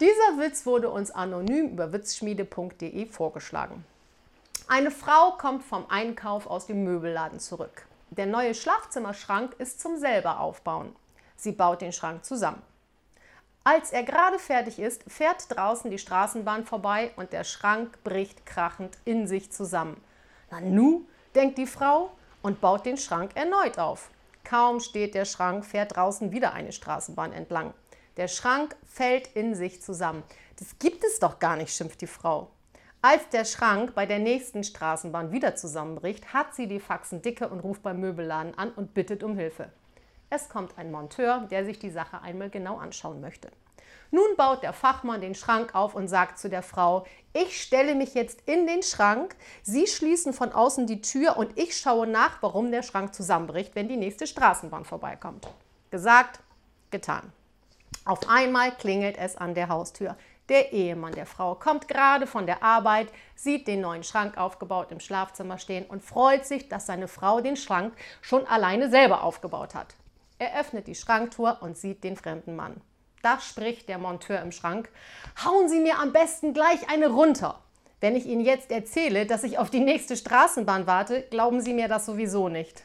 Dieser Witz wurde uns anonym über witzschmiede.de vorgeschlagen. Eine Frau kommt vom Einkauf aus dem Möbelladen zurück. Der neue Schlafzimmerschrank ist zum selber aufbauen. Sie baut den Schrank zusammen. Als er gerade fertig ist, fährt draußen die Straßenbahn vorbei und der Schrank bricht krachend in sich zusammen. Na nu, denkt die Frau und baut den Schrank erneut auf. Kaum steht der Schrank, fährt draußen wieder eine Straßenbahn entlang. Der Schrank fällt in sich zusammen. Das gibt es doch gar nicht, schimpft die Frau. Als der Schrank bei der nächsten Straßenbahn wieder zusammenbricht, hat sie die Faxen dicke und ruft beim Möbelladen an und bittet um Hilfe. Es kommt ein Monteur, der sich die Sache einmal genau anschauen möchte. Nun baut der Fachmann den Schrank auf und sagt zu der Frau, ich stelle mich jetzt in den Schrank, Sie schließen von außen die Tür und ich schaue nach, warum der Schrank zusammenbricht, wenn die nächste Straßenbahn vorbeikommt. Gesagt, getan. Auf einmal klingelt es an der Haustür. Der Ehemann der Frau kommt gerade von der Arbeit, sieht den neuen Schrank aufgebaut im Schlafzimmer stehen und freut sich, dass seine Frau den Schrank schon alleine selber aufgebaut hat. Er öffnet die Schranktür und sieht den fremden Mann. Da spricht der Monteur im Schrank: Hauen Sie mir am besten gleich eine runter. Wenn ich Ihnen jetzt erzähle, dass ich auf die nächste Straßenbahn warte, glauben Sie mir das sowieso nicht.